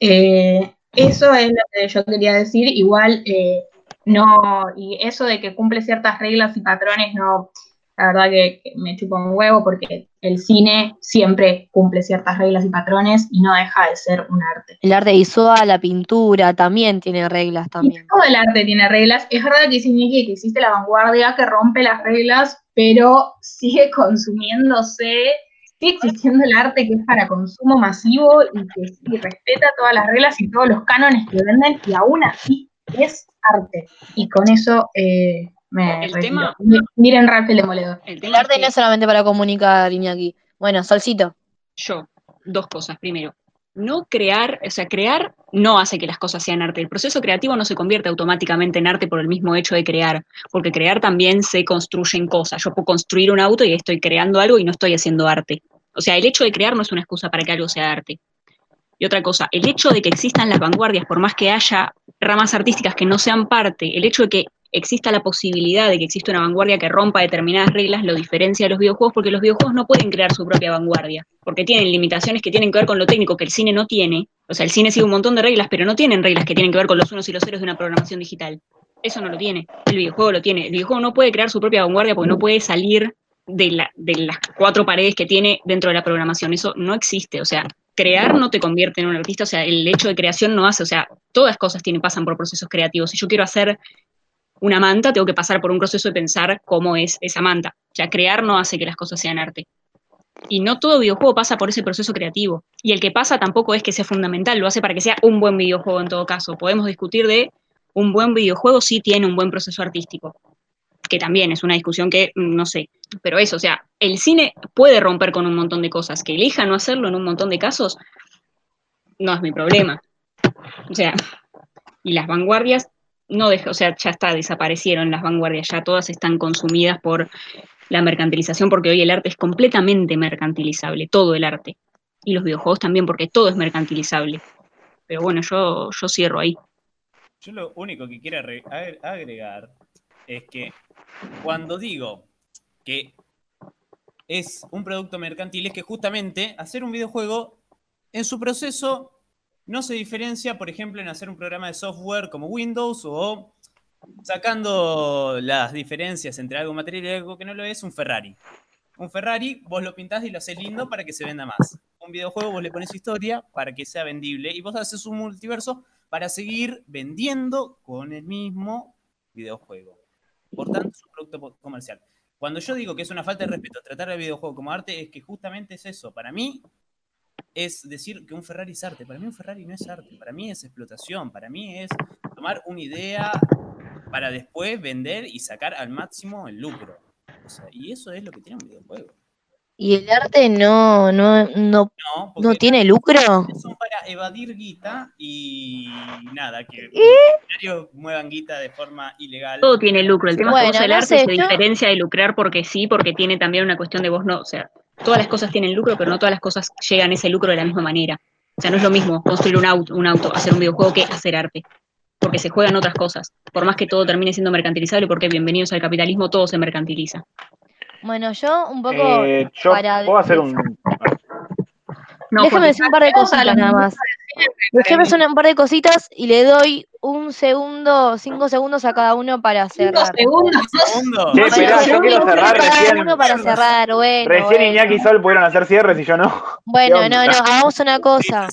Eh, eso es lo que yo quería decir, igual eh, no, y eso de que cumple ciertas reglas y patrones, no, la verdad que, me chupa un huevo porque el cine siempre cumple ciertas reglas y patrones y no deja de ser un arte. El arte visual, la pintura, también tiene reglas Y también. todo el arte tiene reglas. Es verdad que Nicky que existe la vanguardia que rompe las reglas, pero sigue consumiéndose, sigue existiendo el arte que es para consumo masivo y que sí respeta todas las reglas y todos los cánones que venden y aún así es arte. Y con eso eh, me El tema- Mi- Miren Ralph el Demoledor. El arte es no es solamente para comunicar, Iñaki. Bueno, Solcito. yo, dos cosas. Primero, no crear, o sea, crear no hace que las cosas sean arte. El proceso creativo no se convierte automáticamente en arte por el mismo hecho de crear, porque crear también se construyen cosas. Yo puedo construir un auto y estoy creando algo y no estoy haciendo arte. O sea, el hecho de crear no es una excusa para que algo sea arte. Y otra cosa, el hecho de que existan las vanguardias, por más que haya ramas artísticas que no sean parte, el hecho de que exista la posibilidad de que exista una vanguardia que rompa determinadas reglas, lo diferencia de los videojuegos, porque los videojuegos no pueden crear su propia vanguardia, porque tienen limitaciones que tienen que ver con lo técnico que el cine no tiene. O sea, el cine sigue un montón de reglas, pero no tienen reglas que tienen que ver con los unos y los ceros de una programación digital. Eso no lo tiene. El videojuego lo tiene. El videojuego no puede crear su propia vanguardia porque no puede salir de, la, de las cuatro paredes que tiene dentro de la programación. Eso no existe. O sea, crear no te convierte en un artista. O sea, el hecho de creación no hace. O sea, todas cosas tienen, pasan por procesos creativos. Si yo quiero hacer una manta, tengo que pasar por un proceso de pensar cómo es esa manta. O sea, crear no hace que las cosas sean arte. Y no todo videojuego pasa por ese proceso creativo. Y el que pasa tampoco es que sea fundamental, lo hace para que sea un buen videojuego en todo caso. Podemos discutir de un buen videojuego sí tiene un buen proceso artístico, que también es una discusión que mm, no sé. Pero eso, o sea, el cine puede romper con un montón de cosas. Que elija no hacerlo en un montón de casos, no es mi problema. O sea, y las vanguardias no deja, o sea, ya está, desaparecieron las vanguardias, ya todas están consumidas por la mercantilización, porque hoy el arte es completamente mercantilizable, todo el arte. Y los videojuegos también, porque todo es mercantilizable. Pero bueno, yo, yo cierro ahí. Yo lo único que quiero agre- agre- agregar es que cuando digo que es un producto mercantil, es que justamente hacer un videojuego en su proceso no se diferencia, por ejemplo, en hacer un programa de software como Windows o sacando las diferencias entre algo material y algo que no lo es, un Ferrari. Un Ferrari, vos lo pintás y lo haces lindo para que se venda más. Un videojuego, vos le pones historia para que sea vendible y vos haces un multiverso para seguir vendiendo con el mismo videojuego. Por tanto, es un producto comercial. Cuando yo digo que es una falta de respeto tratar al videojuego como arte, es que justamente es eso. Para mí, es decir que un Ferrari es arte. Para mí un Ferrari no es arte, para mí es explotación, para mí es tomar una idea para después vender y sacar al máximo el lucro. O sea, y eso es lo que tiene un videojuego. ¿Y el arte no, no, no, No, tiene lucro? son para evadir guita y nada, que ¿Eh? los muevan guita de forma ilegal. Todo tiene lucro. El tema es Bueno, que vos el arte sé, se diferencia de lucrar porque sí, porque tiene también una cuestión de vos no. O sea, todas las cosas tienen lucro, pero no todas las cosas llegan a ese lucro de la misma manera. O sea, no es lo mismo construir un auto, un auto, hacer un videojuego que hacer arte. Porque se juegan otras cosas. Por más que todo termine siendo mercantilizable, porque bienvenidos al capitalismo, todo se mercantiliza. Bueno, yo un poco Eh, yo para- puedo hacer un. No, Déjame decir un par de cositas nada más. Déjame hacer un par de cositas y le doy un segundo, cinco segundos a cada uno para Cinco cerrar. segundos. Segundo. Che, Bueno, esperá, yo cinco quiero segundos cerrar cada recién. uno para cerrar, bueno. Recién bueno. Iñaki y Sol pudieron hacer cierres y yo no. Bueno, ¿Qué no, no, hagamos una cosa.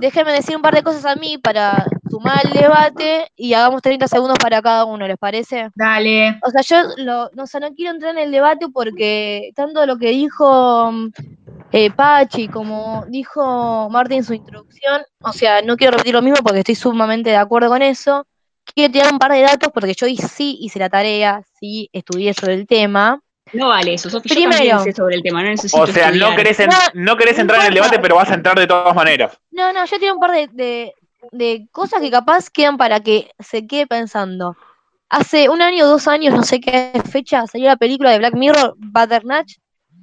Déjenme decir un par de cosas a mí para sumar el debate y hagamos 30 segundos para cada uno, ¿les parece? Dale. O sea, yo lo, no, o sea, no quiero entrar en el debate porque tanto lo que dijo mm, eh, Pachi como dijo Martín en su introducción, o sea, no quiero repetir lo mismo porque estoy sumamente de acuerdo con eso. Quiero tirar un par de datos porque yo sí hice la tarea, sí estudié sobre el tema. No vale eso, Sofía. Yo Primero. también sé sobre el tema, no necesito O sea, no querés, en- No, no querés no entrar en el debate, pero vas a entrar de todas maneras. No, no, yo tiro un par de, de, de cosas que capaz quedan para que se quede pensando. Hace un año o dos años, no sé qué fecha, salió la película de Black Mirror, Butternatch,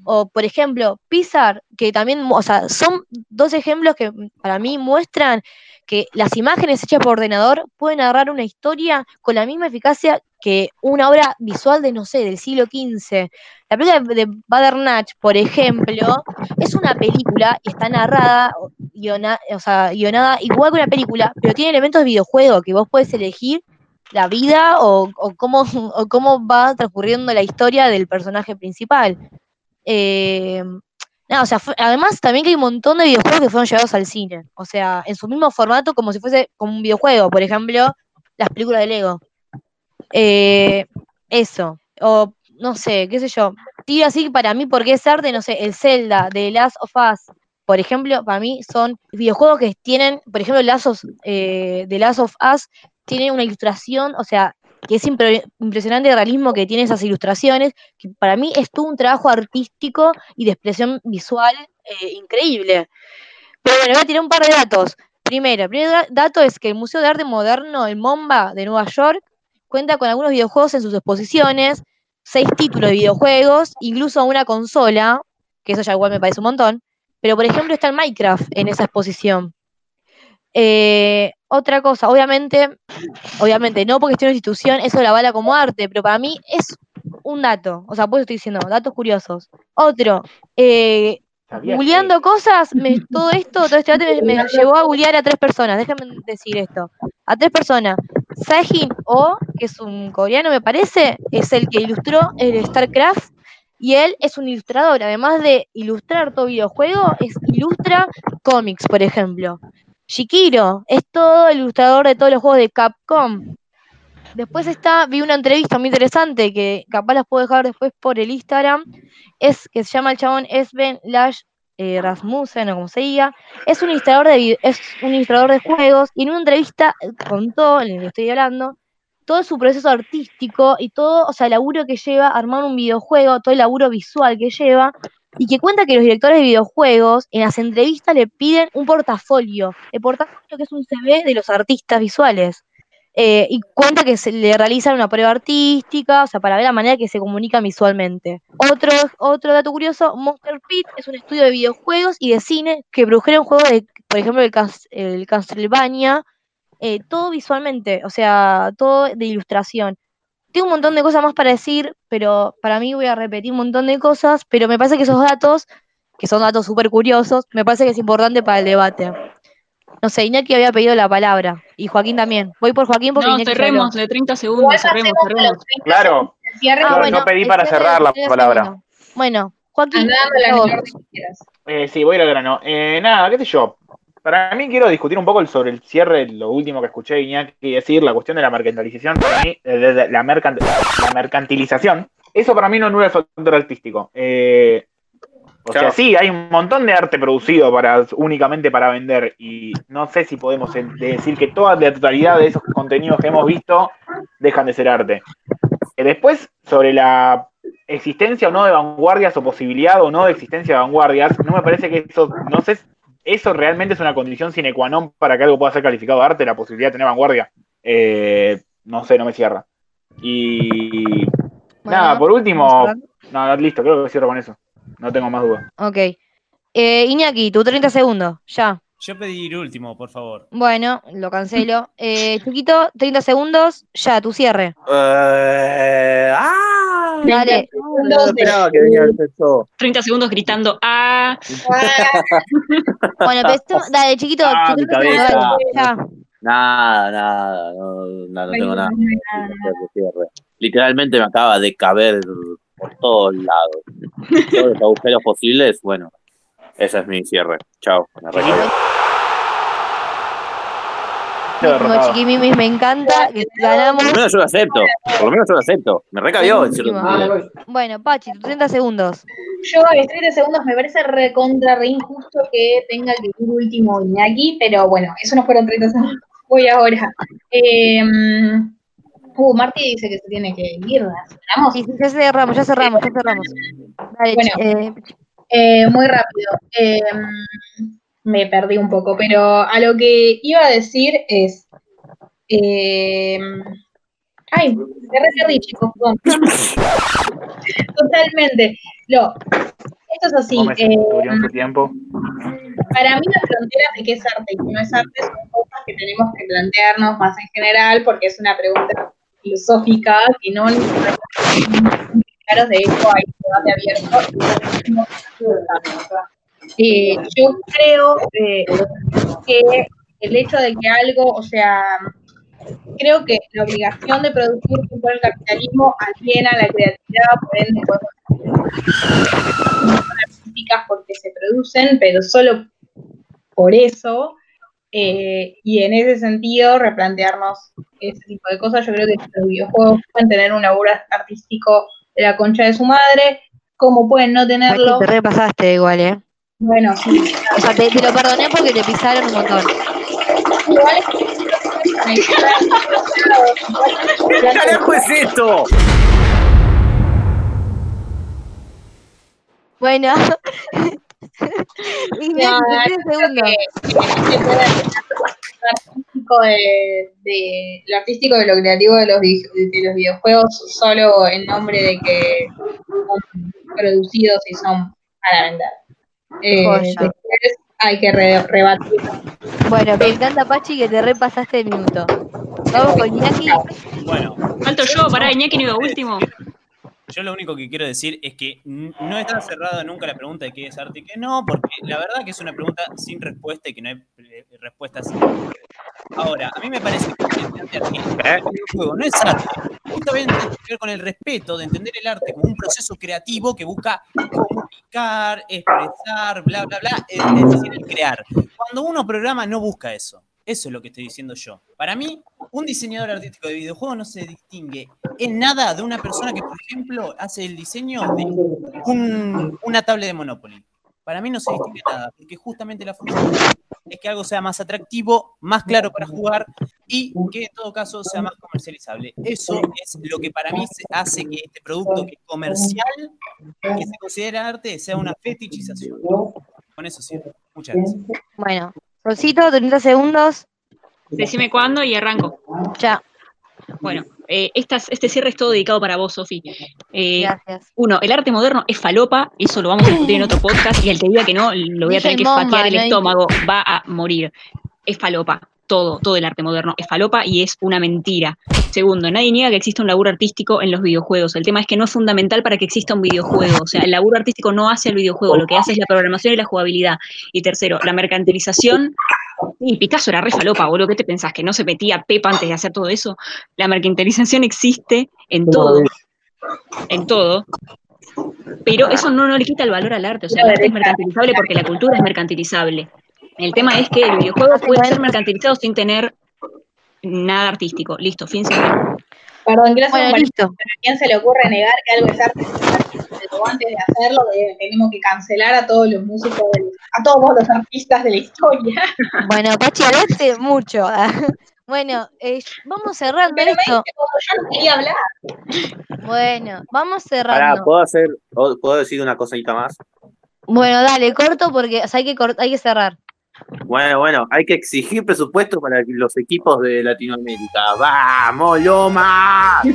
o por ejemplo, Pixar, que también, o sea, son dos ejemplos que para mí muestran que las imágenes hechas por ordenador pueden narrar una historia con la misma eficacia que una obra visual de, no sé, del siglo XV. La película de, de Butternatch, por ejemplo, es una película y está narrada, o- guiona- o sea, guionada igual que una película, pero tiene elementos de videojuego que vos puedes elegir la vida o, o cómo, o cómo va transcurriendo la historia del personaje principal. Eh, o sea, además también que hay un montón de videojuegos que fueron llevados al cine, o sea, en su mismo formato como si fuese como un videojuego, por ejemplo, las películas de Lego. Eh, eso, o no sé, qué sé yo, tiro así para mí porque es arte, no sé, el Zelda, de Last of Us, por ejemplo, para mí son videojuegos que tienen, por ejemplo, of, eh, The Last of Us tiene una ilustración, o sea, que es impre- impresionante el realismo que tiene esas ilustraciones, que para mí es todo un trabajo artístico y de expresión visual eh, increíble. Pero bueno, voy a tirar un par de datos. Primero, el primer da- dato es que el Museo de Arte Moderno, el MOMBA de Nueva York, cuenta con algunos videojuegos en sus exposiciones, seis títulos de videojuegos, incluso una consola, que eso ya igual me parece un montón, pero por ejemplo está el Minecraft en esa exposición. Eh, otra cosa, obviamente, obviamente no porque esté en una institución, eso la bala como arte, pero para mí es un dato, o sea, pues estoy diciendo, datos curiosos. Otro, eh, ¿Sabías googleando cosas, me- todo esto, todo este debate me, me llevó a googlear a tres personas, déjenme decir esto, a tres personas. Sajin O, que es un coreano me parece, es el que ilustró el StarCraft y él es un ilustrador, además de ilustrar todo videojuego, es, ilustra cómics, por ejemplo. Shikiro es todo el ilustrador de todos los juegos de Capcom. Después está, vi una entrevista muy interesante que capaz las puedo dejar después por el Instagram, es que se llama el chabón Sven Lash eh, Rasmussen o como se diga, es un ilustrador de es un ilustrador de juegos y en una entrevista contó, en el que estoy hablando, todo su proceso artístico y todo, o sea, el laburo que lleva a armar un videojuego, todo el laburo visual que lleva, y que cuenta que los directores de videojuegos en las entrevistas le piden un portafolio, el portafolio que es un CV de los artistas visuales. Eh, y cuenta que se le realizan una prueba artística, o sea, para ver la manera que se comunican visualmente. Otro, otro dato curioso, Monster Pit es un estudio de videojuegos y de cine que produjeron juegos de, por ejemplo, el, el Castlevania, eh, todo visualmente, o sea, todo de ilustración. Tengo un montón de cosas más para decir, pero para mí voy a repetir un montón de cosas, pero me parece que esos datos, que son datos súper curiosos, me parece que es importante para el debate. No sé, Iñaki había pedido la palabra, y Joaquín también. Voy por Joaquín porque No, Iñaki cerremos, de 30 segundos, cerremos, cerremos. Claro, yo pedí para cerrar la 30 palabra. Bueno, Joaquín. Eh, sí, voy a ir al grano. Eh, nada, qué sé yo. Para mí quiero discutir un poco sobre el cierre, lo último que escuché a Iñaki decir, la cuestión de la mercantilización, para mí, eh, de- de la, mercant- la mercantilización, eso para mí no anula el factor artístico. Eh, o sea, sí, hay un montón de arte producido para únicamente para vender y no sé si podemos decir que toda la totalidad de esos contenidos que hemos visto dejan de ser arte. Eh, después, sobre la existencia o no de vanguardias o posibilidad o no de existencia de vanguardias, no me parece que eso, no sé, eso realmente es una condición sine qua non para que algo pueda ser calificado de arte, la posibilidad de tener vanguardia. Eh, no sé, no me cierra. Y nada, por último, no, no, listo, creo que cierro con eso. No tengo más dudas. Ok. Eh, Iñaki, tu 30 segundos, ya. Yo pedí ir último, por favor. Bueno, lo cancelo. Eh, Chiquito, 30 segundos, ya, tu cierre. Eh, ¡Ah! Dale. No esperaba que venía el sexo. 30 segundos gritando ¡Ah! Bueno, pero esto- dale, Chiquito, Ah, tu mi 30 segundos, cabeza. dale, ya. Nada, nada, no, no, no tengo nada. Literalmente me acaba de caber por todos lados. Todos los agujeros posibles, bueno, ese es mi cierre. Chao. me. Como derrotado. Chiquimimis, me encanta que ganamos. Por lo menos yo lo acepto. Por lo menos yo lo acepto. Me recabió sentido. Bueno, Pachi, tus 30 segundos. Yo a los 30 segundos me parece recontra, re injusto que tenga que ir último Iñaki, pero bueno, eso no fueron 30 segundos. Voy ahora. Eh, uh, Marti dice que se tiene que ir. ¿Cerramos? Sí, sí, ya cerramos, ya cerramos, ya cerramos. Dale, Bueno. eh, Eh, muy rápido. Eh, me perdí un poco, pero a lo que iba a decir es. eh, ay, me perdí, chicos. Totalmente. No, esto es así. Eh, tiempo. para mí las fronteras de qué es arte y qué no es arte son cosas que tenemos que plantearnos más en general porque es una pregunta filosófica que no claros, de hecho hay un debate abierto. Eh, yo creo eh, que el hecho de que algo, o sea, creo que la obligación de producir por el capitalismo aliena la creatividad, por ende, artísticas porque se producen, pero solo por eso. eh, y en ese sentido, replantearnos ese tipo de cosas. Yo creo que los videojuegos pueden tener un laburo artístico de la concha de su madre, como pueden no tenerlo. te repasaste igual, ¿eh? Bueno, sí. O sea, te, te lo perdoné porque te pisaron un montón. Igual es ¿Qué carajo es esto? Bueno. y No, segundo. de, de- lo artístico de lo creativo de los, de los videojuegos solo en nombre de que son producidos y son para vender. Eh, después hay que re- rebatir. Bueno, me encanta, Pachi, que te repasaste el minuto. Vamos con Iñaki. Bueno, Falto yo, pará, Iñaki no iba último. Yo lo único que quiero decir es que no está cerrada nunca la pregunta de qué es arte y qué no, porque la verdad que es una pregunta sin respuesta y que no hay eh, respuestas. Ahora, a mí me parece que el arte artístico, el videojuego no es arte. Justamente tiene que ver con el respeto de entender el arte como un proceso creativo que busca comunicar, expresar, bla, bla, bla, es es decir, el crear. Cuando uno programa no busca eso. Eso es lo que estoy diciendo yo. Para mí, un diseñador artístico de videojuegos no se distingue en nada de una persona que, por ejemplo, hace el diseño de un- una tabla de Monopoly. Para mí no se distingue nada, porque justamente la función es que algo sea más atractivo, más claro para jugar y que en todo caso sea más comercializable. Eso es lo que para mí hace que este producto que es comercial, que se considera arte, sea una fetichización. Con eso cierro. Muchas gracias. Bueno, Rosito, 30 segundos. Decime cuándo y arranco. Ya, Bueno, eh, estas- este cierre es todo dedicado para vos, Sofi. Eh, gracias. uno, el arte moderno es falopa, eso lo vamos a discutir en otro podcast, y el que diga que no, lo voy a Dije tener que bomba, fatear el no estómago, va a morir. Es falopa, todo, todo el arte moderno es falopa y es una mentira. Segundo, nadie niega que exista un laburo artístico en los videojuegos. El tema es que no es fundamental para que exista un videojuego. O sea, el laburo artístico no hace el videojuego, lo que hace es la programación y la jugabilidad. Y tercero, la mercantilización. Y Picasso era re falopa, boludo. ¿Qué te pensás? ¿Que no se metía Pepa antes de hacer todo eso? La mercantilización existe en todo. En todo. Pero eso no, no le quita el valor al arte. O sea, el arte es mercantilizable porque la cultura es mercantilizable. El tema es que el videojuego puede ser mercantilizado sin tener nada artístico. Listo, fin. Perdón, hacer Bueno, listo. pero ¿a quién se le ocurre negar que algo es arte? Pero antes de hacerlo, tenemos que cancelar a todos los músicos, a todos los artistas de la historia. Bueno, Pachi, hablaste mucho. Bueno, eh, vamos cerrando Pero me esto. dice como yo no quería hablar. Bueno, vamos Pará, cerrando. ¿puedo hacer, puedo decir una cosita más? Bueno, dale, corto porque o sea, hay, que cort- hay que cerrar. Bueno, bueno, hay que exigir presupuesto para los equipos de Latinoamérica. ¡Vamos, Loma!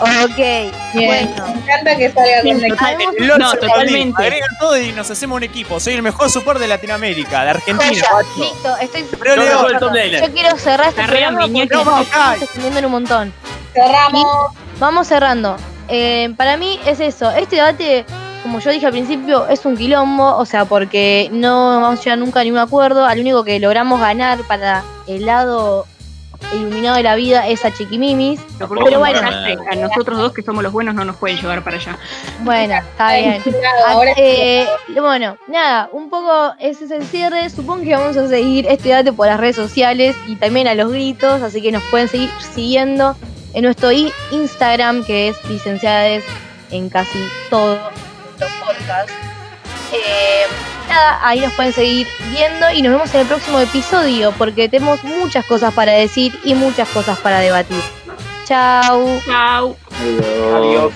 Ok, Bien, bueno. me encanta que salga con No, totalmente. Agregan todo y nos hacemos un equipo. Soy el mejor support de Latinoamérica, de Argentina, listo, estoy Pero Yo top laner. Yo quiero cerrar este programa porque estamos extendiendo en un montón. Cerramos. Vamos cerrando. Eh, para mí es eso. Este debate, como yo dije al principio, es un quilombo. O sea, porque no vamos a llegar nunca a ningún acuerdo. Al único que logramos ganar para el lado iluminado de la vida es a Chiquimimis. Pero Pero bueno. a nosotros dos que somos los buenos no nos pueden llevar para allá. Bueno, está bien. Ahora eh, bueno, nada, un poco ese es el cierre. Supongo que vamos a seguir este debate por las redes sociales y también a los gritos, así que nos pueden seguir siguiendo en nuestro Instagram, que es licenciades en casi todos los podcasts. Eh, nada, ahí nos pueden seguir viendo y nos vemos en el próximo episodio porque tenemos muchas cosas para decir y muchas cosas para debatir. Chau. Chau. Adiós.